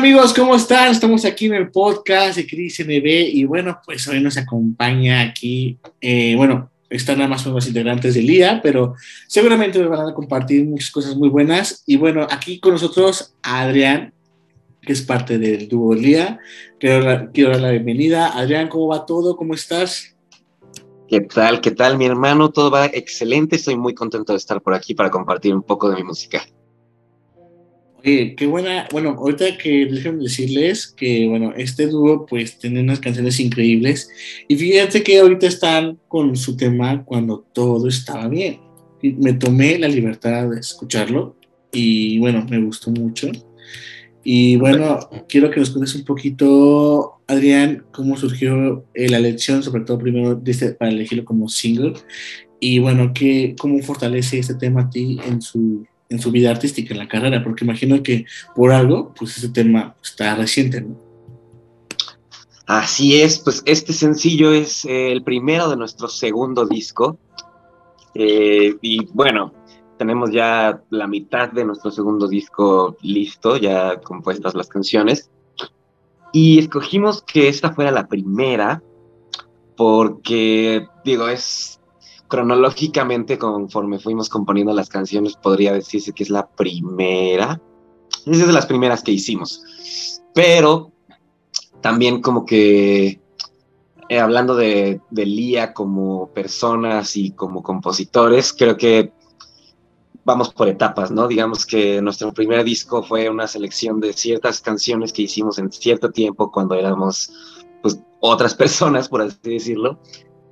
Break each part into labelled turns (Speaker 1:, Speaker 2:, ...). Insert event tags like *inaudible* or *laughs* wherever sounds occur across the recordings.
Speaker 1: amigos? ¿Cómo están? Estamos aquí en el podcast de Cris NB y bueno, pues hoy nos acompaña aquí, eh, bueno, están nada más integrantes del IA, pero seguramente nos van a compartir muchas cosas muy buenas. Y bueno, aquí con nosotros Adrián, que es parte del dúo LIA. Quiero, quiero dar la bienvenida. Adrián, ¿cómo va todo? ¿Cómo estás?
Speaker 2: ¿Qué tal? ¿Qué tal, mi hermano? Todo va excelente. Estoy muy contento de estar por aquí para compartir un poco de mi música.
Speaker 1: Oye, qué buena. Bueno, ahorita que déjenme decirles que, bueno, este dúo pues tiene unas canciones increíbles. Y fíjate que ahorita están con su tema cuando todo estaba bien. Y me tomé la libertad de escucharlo y, bueno, me gustó mucho. Y bueno, quiero que nos cuentes un poquito, Adrián, cómo surgió eh, la elección, sobre todo primero este, para elegirlo como single. Y bueno, que, cómo fortalece este tema a ti en su en su vida artística, en la carrera, porque imagino que por algo, pues ese tema está reciente, ¿no?
Speaker 2: Así es, pues este sencillo es eh, el primero de nuestro segundo disco. Eh, y bueno, tenemos ya la mitad de nuestro segundo disco listo, ya compuestas las canciones. Y escogimos que esta fuera la primera, porque, digo, es cronológicamente, conforme fuimos componiendo las canciones, podría decirse que es la primera. Es de las primeras que hicimos. Pero también como que eh, hablando de, de Lía como personas y como compositores, creo que vamos por etapas, ¿no? Digamos que nuestro primer disco fue una selección de ciertas canciones que hicimos en cierto tiempo cuando éramos pues otras personas, por así decirlo.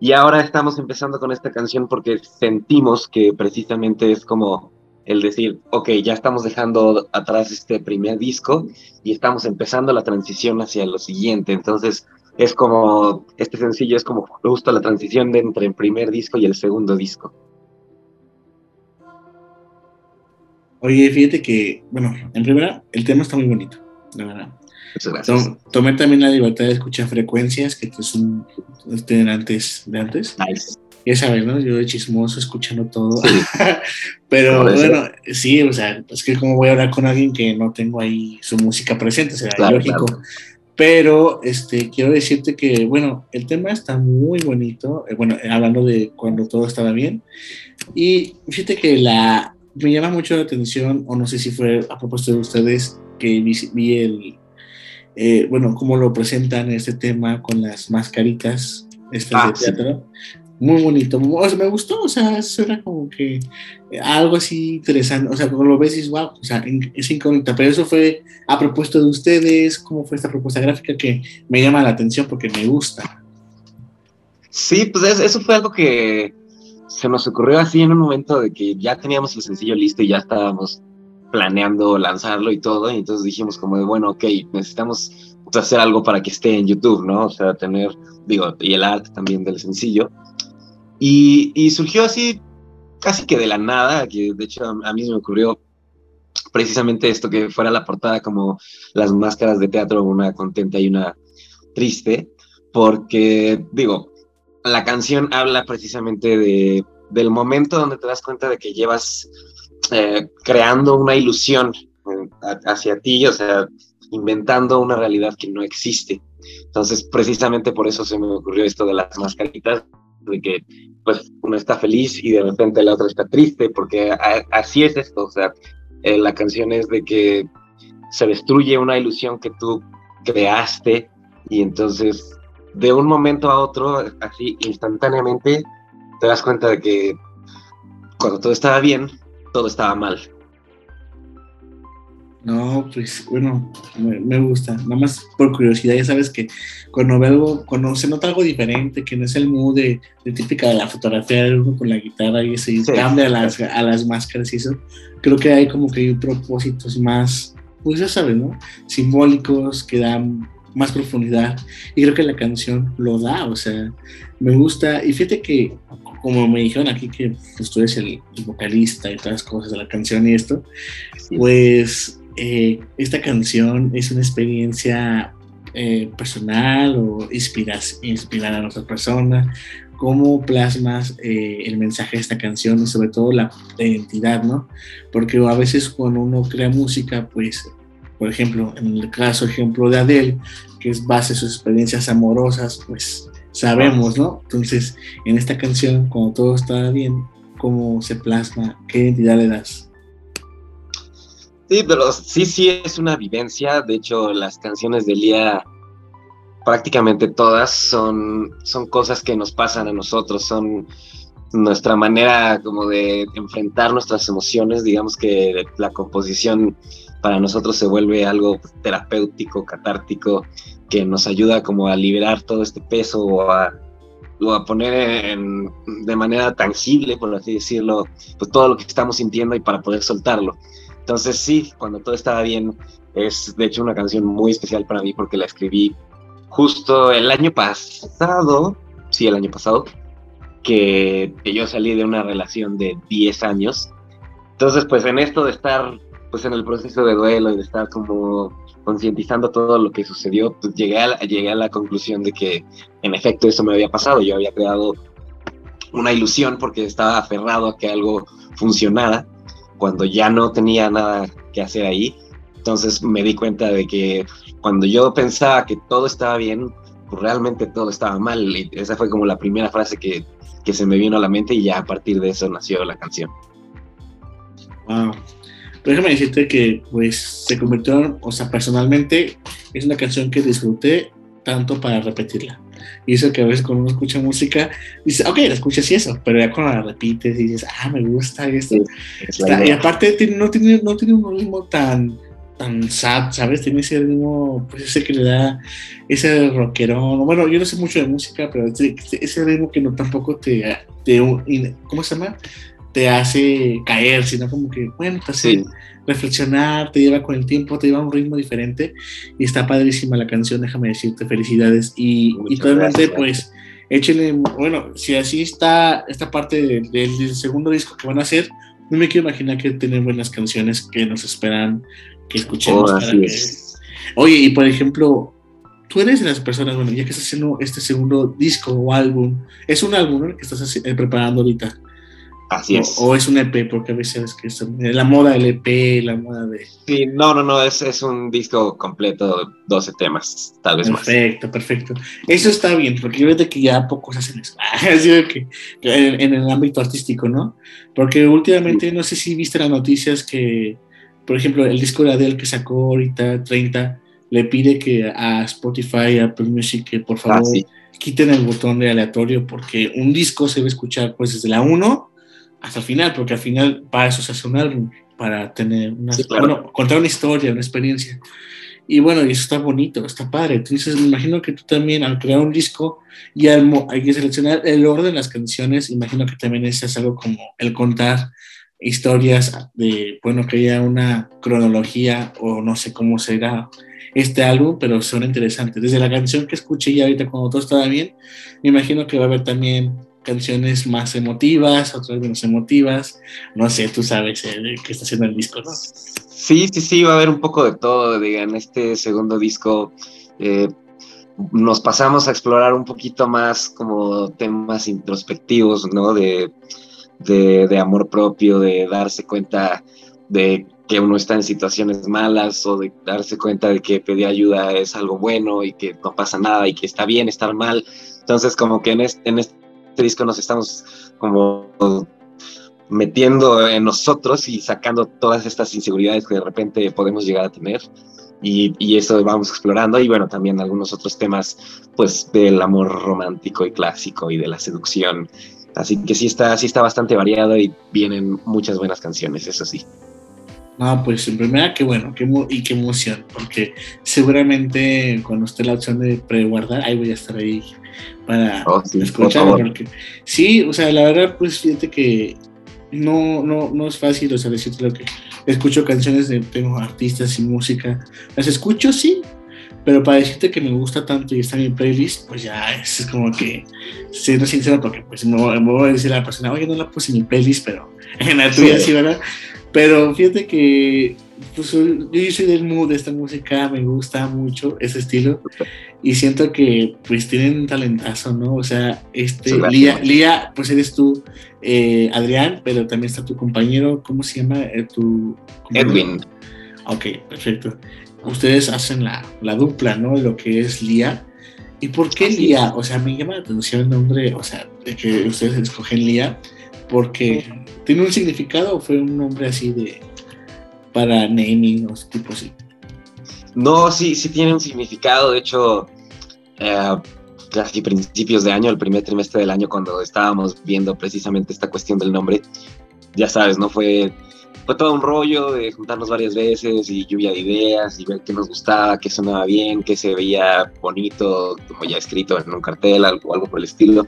Speaker 2: Y ahora estamos empezando con esta canción porque sentimos que precisamente es como el decir, ok, ya estamos dejando atrás este primer disco y estamos empezando la transición hacia lo siguiente. Entonces, es como, este sencillo es como justo la transición entre el primer disco y el segundo disco.
Speaker 1: Oye, fíjate que, bueno, en primera, el tema está muy bonito, la verdad.
Speaker 2: Gracias.
Speaker 1: tomé también la libertad de escuchar frecuencias que son de antes. De antes. Ya sabes, ¿no? Yo de chismoso escuchando todo. *laughs* Pero bueno, sí, o sea, es que como voy a hablar con alguien que no tengo ahí su música presente, será lógico. Pero este, quiero decirte que, bueno, el tema está muy bonito, eh, bueno, hablando de cuando todo estaba bien. Y fíjate que la, me llama mucho la atención, o no sé si fue a propósito de ustedes, que vi el, eh, bueno, cómo lo presentan este tema con las mascaritas este de teatro. Muy bonito, me gustó, o sea, eso era como que algo así interesante, o sea, cuando lo ves dices, wow, o sea, es incógnita, pero eso fue a propuesta de ustedes, ¿cómo fue esta propuesta gráfica que me llama la atención porque me gusta?
Speaker 2: Sí, pues eso fue algo que se nos ocurrió así en un momento de que ya teníamos el sencillo listo y ya estábamos planeando lanzarlo y todo, y entonces dijimos como de, bueno, ok, necesitamos hacer algo para que esté en YouTube, ¿no? O sea, tener, digo, y el arte también del sencillo. Y, y surgió así, casi que de la nada, que de hecho a, mí se me ocurrió precisamente esto, que fuera la portada como las máscaras de teatro, una contenta y una triste, porque, digo, la canción habla precisamente de, del momento donde te das cuenta de que llevas eh, creando una ilusión eh, hacia ti, o sea, inventando una realidad que no existe. Entonces, precisamente por eso se me ocurrió esto de las mascaritas, de que pues uno está feliz y de repente la otra está triste, porque así es esto, o sea, eh, la canción es de que se destruye una ilusión que tú creaste y entonces de un momento a otro, así instantáneamente, te das cuenta de que cuando todo estaba bien, todo estaba mal.
Speaker 1: No, pues bueno, me, gusta. Nada más por curiosidad, ya sabes que cuando veo algo, cuando se nota algo diferente, que no es el mood de, típica de la fotografía de uno con la guitarra y se cambia a las, a las máscaras y eso, creo que hay como que hay propósitos más, pues ya sabes, ¿no? Simbólicos que dan más profundidad. Y creo que la canción lo da, o sea, me gusta. Y fíjate que como me dijeron aquí que pues, tú eres el, vocalista y todas las cosas de la canción y esto, pues eh, esta canción es una experiencia eh, personal o inspiras, inspirar a otra persona. ¿Cómo plasmas eh, el mensaje de esta canción y sobre todo la identidad, ¿no? Porque a veces cuando uno crea música, pues por ejemplo, en el caso ejemplo de Adele, que es base de sus experiencias amorosas, pues sabemos, ¿no? Entonces, en esta canción, cuando todo está bien, ¿cómo se plasma? ¿Qué identidad le das?
Speaker 2: Sí, pero sí, sí es una vivencia. De hecho, las canciones de Lía, prácticamente todas, son, son cosas que nos pasan a nosotros, son nuestra manera como de enfrentar nuestras emociones, digamos que la composición para nosotros se vuelve algo terapéutico, catártico, que nos ayuda como a liberar todo este peso o a, poner de manera tangible, por así decirlo, pues todo lo que estamos sintiendo y para poder soltarlo. Entonces sí, cuando todo estaba bien, es de hecho una canción muy especial para mí porque la escribí justo el año pasado, sí, el año pasado, que, yo salí de una relación de 10 años. Entonces, pues en esto de estar pues en el proceso de duelo y de estar como concientizando todo lo que sucedió, pues llegué a, llegué a la conclusión de que en efecto eso me había pasado. Yo había creado una ilusión porque estaba aferrado a que algo funcionara cuando ya no tenía nada que hacer ahí. Entonces me di cuenta de que cuando yo pensaba que todo estaba bien, pues realmente todo estaba mal. Y esa fue como la primera frase que que se me vino a la mente y ya a partir de eso nació la canción.
Speaker 1: Wow. Pero déjame decirte que pues se convirtió, o sea, personalmente es una canción que disfruté tanto para repetirla. Y eso que a veces cuando uno escucha música, dice, ok, la escuchas y eso, pero ya cuando la repites y dices, ah, me gusta esto. y aparte no tiene, no tiene un ritmo tan, tan sad, ¿sabes? Tiene ese ritmo, pues ese que le da ese rockerón. Bueno, yo no sé mucho de música, pero ese, ritmo que no tampoco te, te, ¿cómo se llama? Te hace caer, sino como que, bueno, te hace reflexionar, te lleva con el tiempo, te lleva a un ritmo diferente. Y está padrísima la canción, déjame decirte, felicidades. Y, y totalmente, pues, échale, bueno, si así está esta parte del segundo disco que van a hacer, no me quiero imaginar que tienen buenas canciones que nos esperan que escuchemos. Oh, Oye, y por ejemplo, tú eres de las personas, bueno, ya que estás haciendo este segundo disco o álbum, es un álbum ¿no? que estás eh, preparando ahorita.
Speaker 2: Así
Speaker 1: o,
Speaker 2: es.
Speaker 1: O es un EP, porque a veces que es la moda del EP, la moda de...
Speaker 2: Sí, no, no, no, es, es un disco completo, 12 temas, tal vez
Speaker 1: perfecto,
Speaker 2: más.
Speaker 1: Perfecto, perfecto. Eso está bien, porque yo veo que ya pocos hacen eso. *laughs* Que, en, en, el ámbito artístico, ¿no? Porque últimamente, no sé si viste las noticias que por ejemplo, el disco de Adele que sacó ahorita, 30, le pide que a Spotify, a Apple Music, que por favor ah, quiten el botón de aleatorio porque un disco se debe escuchar pues desde la 1 hasta el final, porque al final para eso se hace un álbum, para tener una, bueno, contar una historia, una experiencia. Y bueno, y eso está bonito, está padre. Entonces, me imagino que tú también, al crear un disco y al, hay que seleccionar el orden de las canciones, imagino que también es algo como el contar historias de, bueno, que haya una cronología o no sé cómo será este álbum, pero son interesantes. Desde la canción que escuché ya ahorita cuando todo estaba bien, me imagino que va a haber también canciones más emotivas, otras menos emotivas. No sé, tú sabes eh, qué está haciendo el disco, ¿no?
Speaker 2: Sí, sí, sí, va a haber un poco de todo, digan, este segundo disco. Eh, nos pasamos a explorar un poquito más como temas introspectivos, ¿no? De de, amor propio, de darse cuenta de que uno está en situaciones malas o de darse cuenta de que pedir ayuda es algo bueno y que no pasa nada y que está bien estar mal. Entonces como que en este, en este disco nos estamos como metiendo en nosotros y sacando todas estas inseguridades que de repente podemos llegar a tener. Y, y, eso vamos explorando y bueno, también algunos otros temas pues del amor romántico y clásico y de la seducción Así que sí está, sí está bastante variado y vienen muchas buenas canciones, eso sí.
Speaker 1: No, pues en primera, qué bueno, qué y qué emoción, porque seguramente cuando esté la opción de preguardar, ahí voy a estar ahí para oh, escuchar. Porque, sí, o sea, la verdad, pues fíjate que no, no, no es fácil, o sea, decirte lo que escucho canciones de tengo artistas y música, las escucho, sí, pero para decirte que me gusta tanto y está en mi playlist, pues ya es como que, siendo sincero, porque pues me, voy a decir a la persona, oye, no la puse en mi playlist, pero *laughs* en la tuya sí, ¿verdad? Pero fíjate que pues, yo soy del mood de esta música, me gusta mucho ese estilo y siento que pues tienen un talentazo, ¿no? O sea, este, Lía, Lía, pues eres tú, eh, Adrián, pero también está tu compañero, ¿cómo se llama? Eh, tu,
Speaker 2: Edwin.
Speaker 1: Ok, perfecto. Ustedes hacen la, la dupla, ¿no? Lo que es Lía. ¿Y por qué Lía? O sea, me llama la atención el nombre, o sea, de que ustedes escogen Lía, porque tiene un significado o fue un nombre así de para naming o tipo así.
Speaker 2: No, sí, sí tiene un significado. De hecho, eh, casi principios de año, el primer trimestre del año, cuando estábamos viendo precisamente esta cuestión del nombre, ya sabes, ¿no? Fue, fue todo un rollo de juntarnos varias veces y lluvia de ideas y ver qué nos gustaba, qué sonaba bien, qué se veía bonito, como ya escrito en un cartel, algo, algo por el estilo.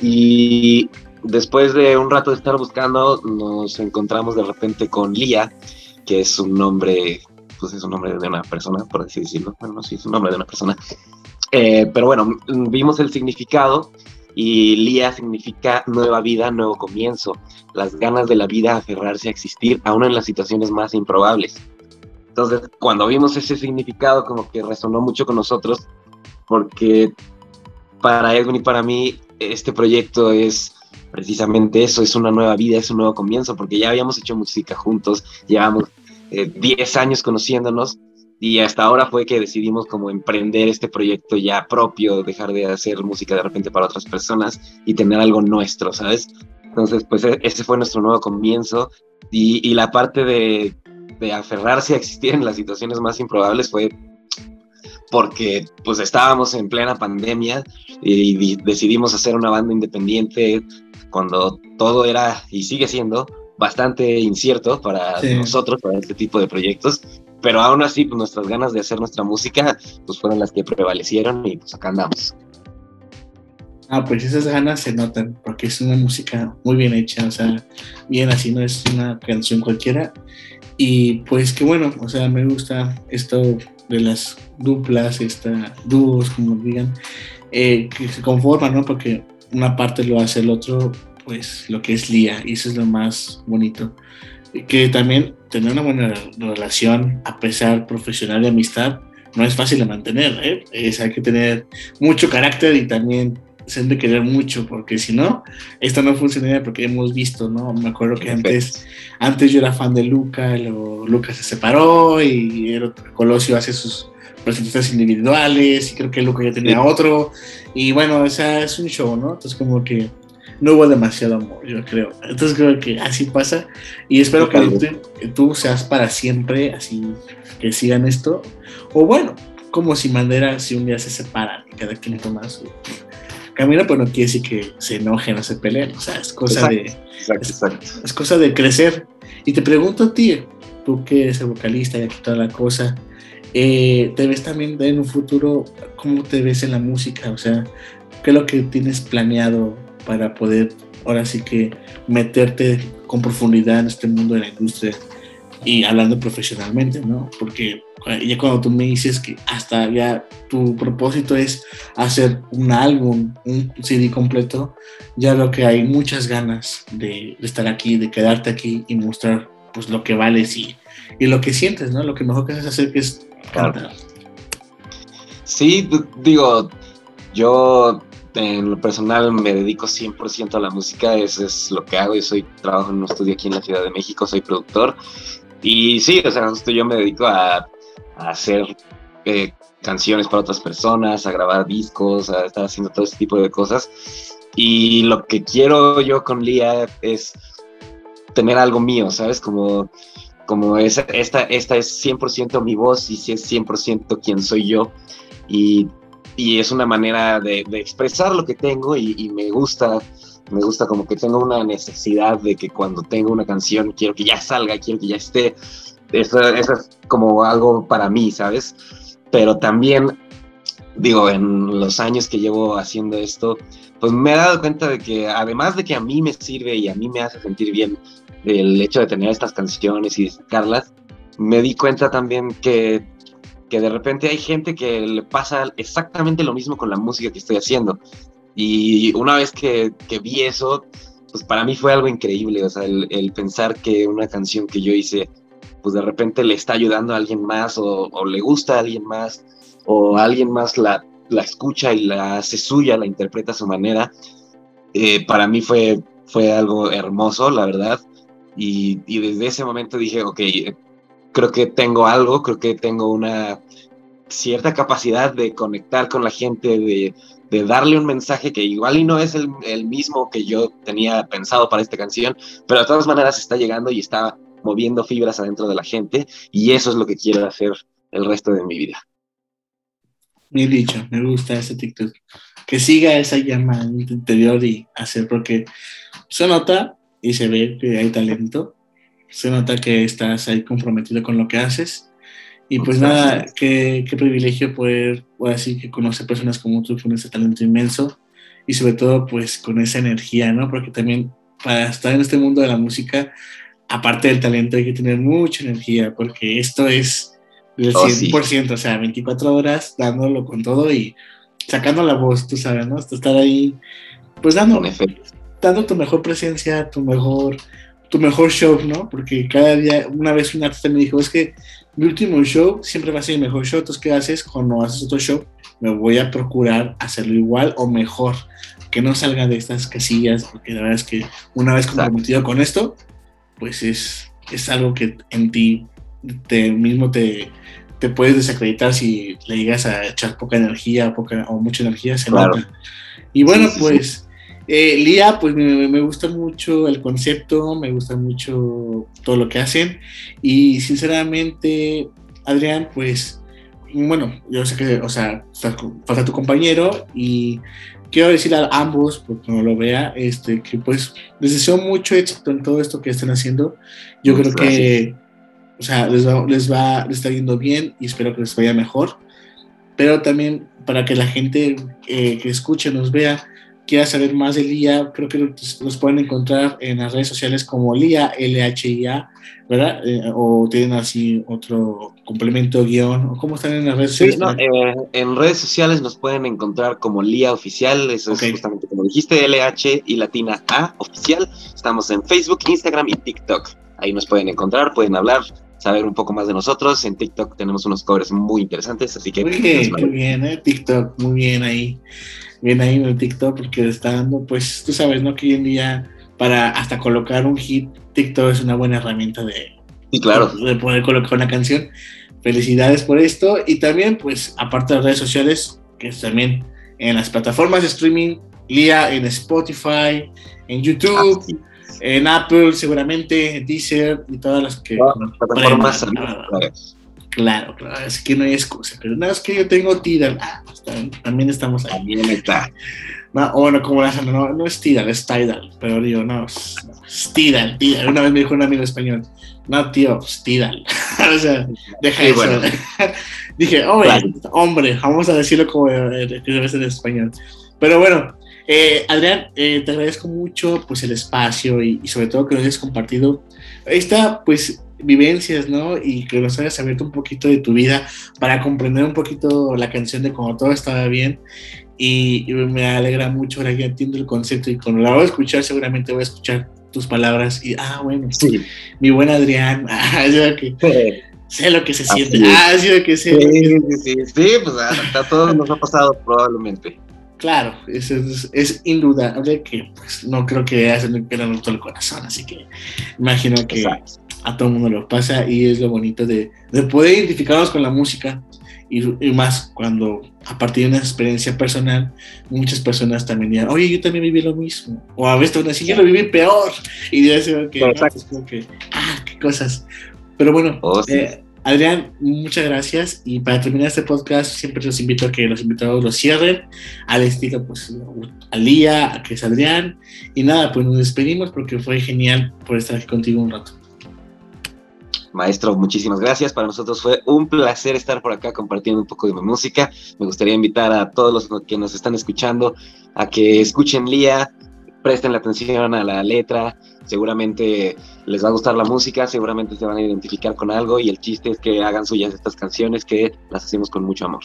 Speaker 2: Y después de un rato de estar buscando, nos encontramos de repente con Lía, que es un nombre, pues es un nombre de una persona, por así decirlo. Bueno, no, sí, es un nombre de una persona. Eh, pero bueno, vimos el significado y Lía significa nueva vida, nuevo comienzo, las ganas de la vida aferrarse a existir, aún en las situaciones más improbables. Entonces, cuando vimos ese significado, como que resonó mucho con nosotros, porque para Edwin y para mí, este proyecto es precisamente eso, es una nueva vida, es un nuevo comienzo, porque ya habíamos hecho música juntos, llevamos 10 eh, años conociéndonos y hasta ahora fue que decidimos como emprender este proyecto ya propio, dejar de hacer música de repente para otras personas y tener algo nuestro, ¿sabes? Entonces, pues e, ese fue nuestro nuevo comienzo y, y la parte de, de aferrarse a existir en las situaciones más improbables fue porque pues estábamos en plena pandemia y, decidimos hacer una banda independiente cuando todo era y sigue siendo bastante incierto para nosotros, para este tipo de proyectos, pero aún así pues, nuestras ganas de hacer nuestra música pues fueron las que prevalecieron y pues acá andamos.
Speaker 1: Ah, pues esas ganas se notan, porque es una música muy bien hecha, o sea, bien así, no es una canción cualquiera. Y pues que bueno, o sea, me gusta esto de las duplas, esta, dúos, como digan, eh, que se conforman, ¿no? Porque una parte lo hace el otro, pues lo que es Lía, y eso es lo más bonito. Que también tener una buena relación, a pesar profesional de amistad, no es fácil de mantener, ¿eh? Es, hay que tener mucho carácter y también se de querer mucho, porque si no, esto no funcionaría porque hemos visto, ¿no? Me acuerdo que antes, antes yo era fan de Luca, luego Luca se separó y Colosio hace sus presentaciones individuales y creo que Luca ya tenía otro y bueno, o sea, es un show, ¿no? Entonces como que no hubo demasiado amor, yo creo. Entonces creo que así pasa y espero que tú, tú seas para siempre, así que sigan esto. O bueno, como si Mandera si un día se separan y cada quien toma su camino, pero no quiere decir que se enojen o se peleen. O sea, es cosa de. Es, cosa de crecer. Y te pregunto a ti, tú que eres el vocalista y aquí toda la cosa, eh, ¿te ves también en un futuro? ¿Cómo te ves en la música? O sea, ¿qué es lo que tienes planeado para poder ahora sí que meterte con profundidad en este mundo de la industria y hablando profesionalmente, ¿no? Porque ya cuando tú me dices que hasta ya tu propósito es hacer un álbum, un CD completo, ya veo que hay muchas ganas de, estar aquí, de quedarte aquí y mostrar pues lo que vales y, y lo que sientes, ¿no? Lo que mejor que haces hacer que es cantar.
Speaker 2: Sí, digo, yo en lo personal me dedico 100% a la música, eso es lo que hago, yo soy, trabajo en un estudio aquí en la Ciudad de México, soy productor y sí, o sea, yo me dedico a, hacer eh, canciones para otras personas, a grabar discos, a estar haciendo todo ese tipo de cosas. Y lo que quiero yo con Lía es tener algo mío, ¿sabes? Como, como esta, esta es 100% mi voz y si es 100% quien soy yo. Y, y es una manera de, expresar lo que tengo y, y me gusta me gusta como que tengo una necesidad de que cuando tengo una canción quiero que ya salga, quiero que ya esté. Eso, eso es como algo para mí, ¿sabes? Pero también, digo, en los años que llevo haciendo esto, pues me he dado cuenta de que además de que a mí me sirve y a mí me hace sentir bien el hecho de tener estas canciones y de sacarlas, me di cuenta también que, que de repente hay gente que le pasa exactamente lo mismo con la música que estoy haciendo. Y una vez que, vi eso, pues para mí fue algo increíble, o sea, el, pensar que una canción que yo hice, pues de repente le está ayudando a alguien más o, le gusta a alguien más o alguien más la, la, escucha y la hace suya, la interpreta a su manera, eh, para mí fue, fue algo hermoso, la verdad. Y, y, desde ese momento dije, ok, creo que tengo algo, creo que tengo una cierta capacidad de conectar con la gente, de, darle un mensaje que igual y no es el, el, mismo que yo tenía pensado para esta canción, pero de todas maneras está llegando y está moviendo fibras adentro de la gente y eso es lo que quiero hacer el resto de mi vida.
Speaker 1: Bien dicho, me gusta ese TikTok. Que siga esa llama interior y hacer, porque se nota y se ve que hay talento, se nota que estás ahí comprometido con lo que haces. Y pues nada, qué, qué privilegio poder, poder decir que conocer personas como tú con ese talento inmenso y sobre todo pues con esa energía, ¿no? Porque también para estar en este mundo de la música, aparte del talento hay que tener mucha energía, porque esto es del 100%, o sea, 24 horas dándolo con todo y sacando la voz, tú sabes, ¿no? Hasta estar ahí, pues dando, dando tu mejor presencia, tu mejor, tu mejor show, ¿no? Porque cada día, una vez un artista me dijo, es que mi último show siempre va a ser el mejor show, entonces, ¿qué haces cuando haces otro show? Me voy a procurar hacerlo igual o mejor, que no salga de estas casillas, porque la verdad es que una vez comprometido con esto, pues es, es algo que en ti te mismo te, te puedes desacreditar si le llegas a echar poca energía poca, o mucha energía, se nota. Y bueno, pues eh, Lía, pues me, me, gusta mucho el concepto, me gusta mucho todo lo que hacen y sinceramente, Adrián, pues bueno, yo sé que, o sea, falta tu compañero y quiero decir a ambos, porque no lo vea, este, que pues les deseo mucho éxito en todo esto que están haciendo. Yo creo que o sea, les va, les va, les está yendo bien y espero que les vaya mejor. Pero también para que la gente eh, que escuche, nos vea, quiera saber más de LIA, creo que los pueden encontrar en las redes sociales como LIA, LHIA, ¿verdad? Eh, o tienen así otro complemento, guion, o cómo están en las redes sociales.
Speaker 2: Sí, eh, en redes sociales nos pueden encontrar como LIA Oficial, eso es justamente como dijiste, LH y latina A Oficial. Estamos en Facebook, Instagram y TikTok. Ahí nos pueden encontrar, pueden hablar, saber un poco más de nosotros. En TikTok tenemos unos covers muy interesantes, así que...
Speaker 1: Muy bien, muy bien, ¿eh? TikTok, muy bien ahí. Bien ahí en el TikTok, porque está dando, pues, tú sabes, ¿no? Que hoy en día, para hasta colocar un hit, TikTok es una buena herramienta de,
Speaker 2: sí, claro.
Speaker 1: de poder colocar una canción. Felicidades por esto. Y también, pues, aparte de las redes sociales, que es también en las plataformas de streaming, Lía en Spotify, en YouTube. Ah, en Apple seguramente, en Deezer y todas las que... plataformas Claro, claro, así que no hay excusa. Pero nada, es que yo tengo Tidal. Ah, pues, también estamos ahí.
Speaker 2: También está. *laughs*
Speaker 1: No, bueno, como la no, no es Tidal, es Tidal. Pero digo, no, es, Tidal, Tidal. Una vez me dijo un amigo español, no, tío, es Tidal. *laughs* o sea, deja eso. Bueno. *laughs* Dije, hombre, hombre, vamos a decirlo como debe ser en español. Pero bueno, eh, Adrián, eh, te agradezco mucho pues el espacio y, sobre todo que nos hayas compartido esta pues vivencias, ¿no? Y que nos hayas abierto un poquito de tu vida para comprender un poquito la canción de cómo todo estaba bien. Y, me alegra mucho, ahora ya entiendo el concepto y cuando la voy a escuchar seguramente voy a escuchar tus palabras y, ah, bueno, sí. mi buen Adrián, *laughs* ah, que, sé lo que se siente, ah, sí, que sé.
Speaker 2: Sí, sí, sí, pues a todos nos ha pasado probablemente.
Speaker 1: Claro, es, es, indudable que pues, no creo que haya que todo el corazón, así que imagino que a todo el mundo lo pasa y es lo bonito de, de poder identificarnos con la música y, más cuando a partir de una experiencia personal muchas personas también dirán, oye, yo también viví lo mismo, o a veces así, yo lo viví peor, y yo decir que, no, que, ah, qué cosas. Pero bueno, oh, eh, Adrián, muchas gracias. Y para terminar este podcast, siempre los invito a que los invitados lo cierren al estilo, pues, a Lía, a que es Adrián. Y nada, pues nos despedimos porque fue genial por estar aquí contigo un rato.
Speaker 2: Maestro, muchísimas gracias. Para nosotros fue un placer estar por acá compartiendo un poco de mi música. Me gustaría invitar a todos los que nos están escuchando a que escuchen Lía, presten la atención a la letra, seguramente les va a gustar la música, seguramente se van a identificar con algo y el chiste es que hagan suyas estas canciones que las hacemos con mucho amor.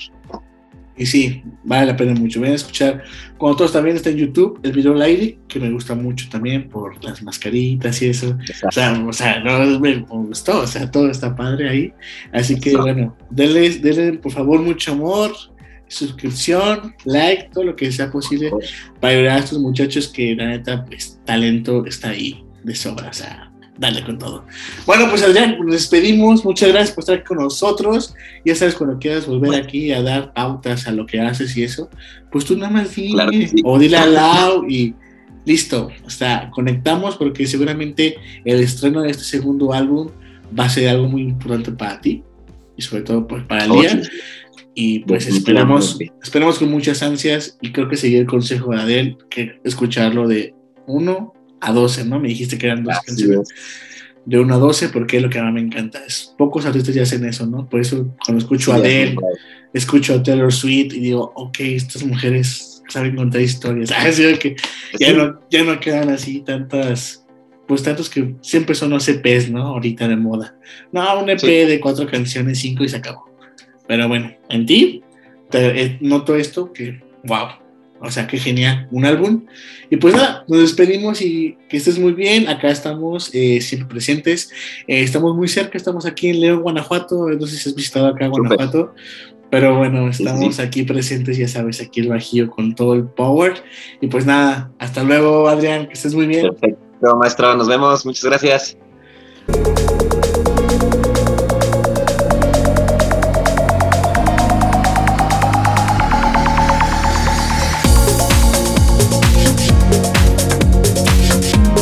Speaker 1: Y sí, vale la pena mucho. Voy a escuchar, cuando todos también está en YouTube, el video Lady, que me gusta mucho también por las mascaritas y eso. O sea, o sea, no me gustó, o sea, todo está padre ahí. Así que bueno, denle, denle por favor mucho amor, suscripción, like, todo lo que sea posible para ayudar a estos muchachos que la neta, pues talento está ahí de sobra. O sea, dale con todo. Bueno, pues Adrián, nos despedimos. Muchas gracias por estar con nosotros. Ya sabes, cuando quieras volver aquí a dar pautas a lo que haces y eso, pues tú nada más dile o dile al lado y listo. O sea, conectamos porque seguramente el estreno de este segundo álbum va a ser algo muy importante para ti y sobre todo pues, para el oh, día. Y pues esperamos, esperamos con muchas ansias y creo que seguir el consejo de Adel, que escucharlo de 1 a 12, ¿no? Me dijiste que eran dos canciones. De 1 a 12, porque es lo que a mí me encanta. Es, pocos artistas ya hacen eso, ¿no? Por eso cuando escucho a Adele, escucho a Taylor Swift y digo, ok, estas mujeres saben contar historias. *laughs* Así que ya no, ya no quedan así tantas pues tantos que siempre son los EPs, ¿no? Ahorita de moda. No, un EP de cuatro canciones, cinco y se acabó. Pero bueno, en ti te, eh, noto esto que, wow, o sea, qué genial, un álbum. Y pues nada, nos despedimos y que estés muy bien. Acá estamos eh, siempre presentes. Eh, estamos muy cerca, estamos aquí en León, Guanajuato. No sé si has visitado acá Guanajuato. Pero bueno, estamos aquí presentes, ya sabes, aquí el Bajío con todo el power. Y pues nada, hasta luego, Adrián, que estés muy bien.
Speaker 2: Perfecto, maestro, nos vemos, muchas gracias.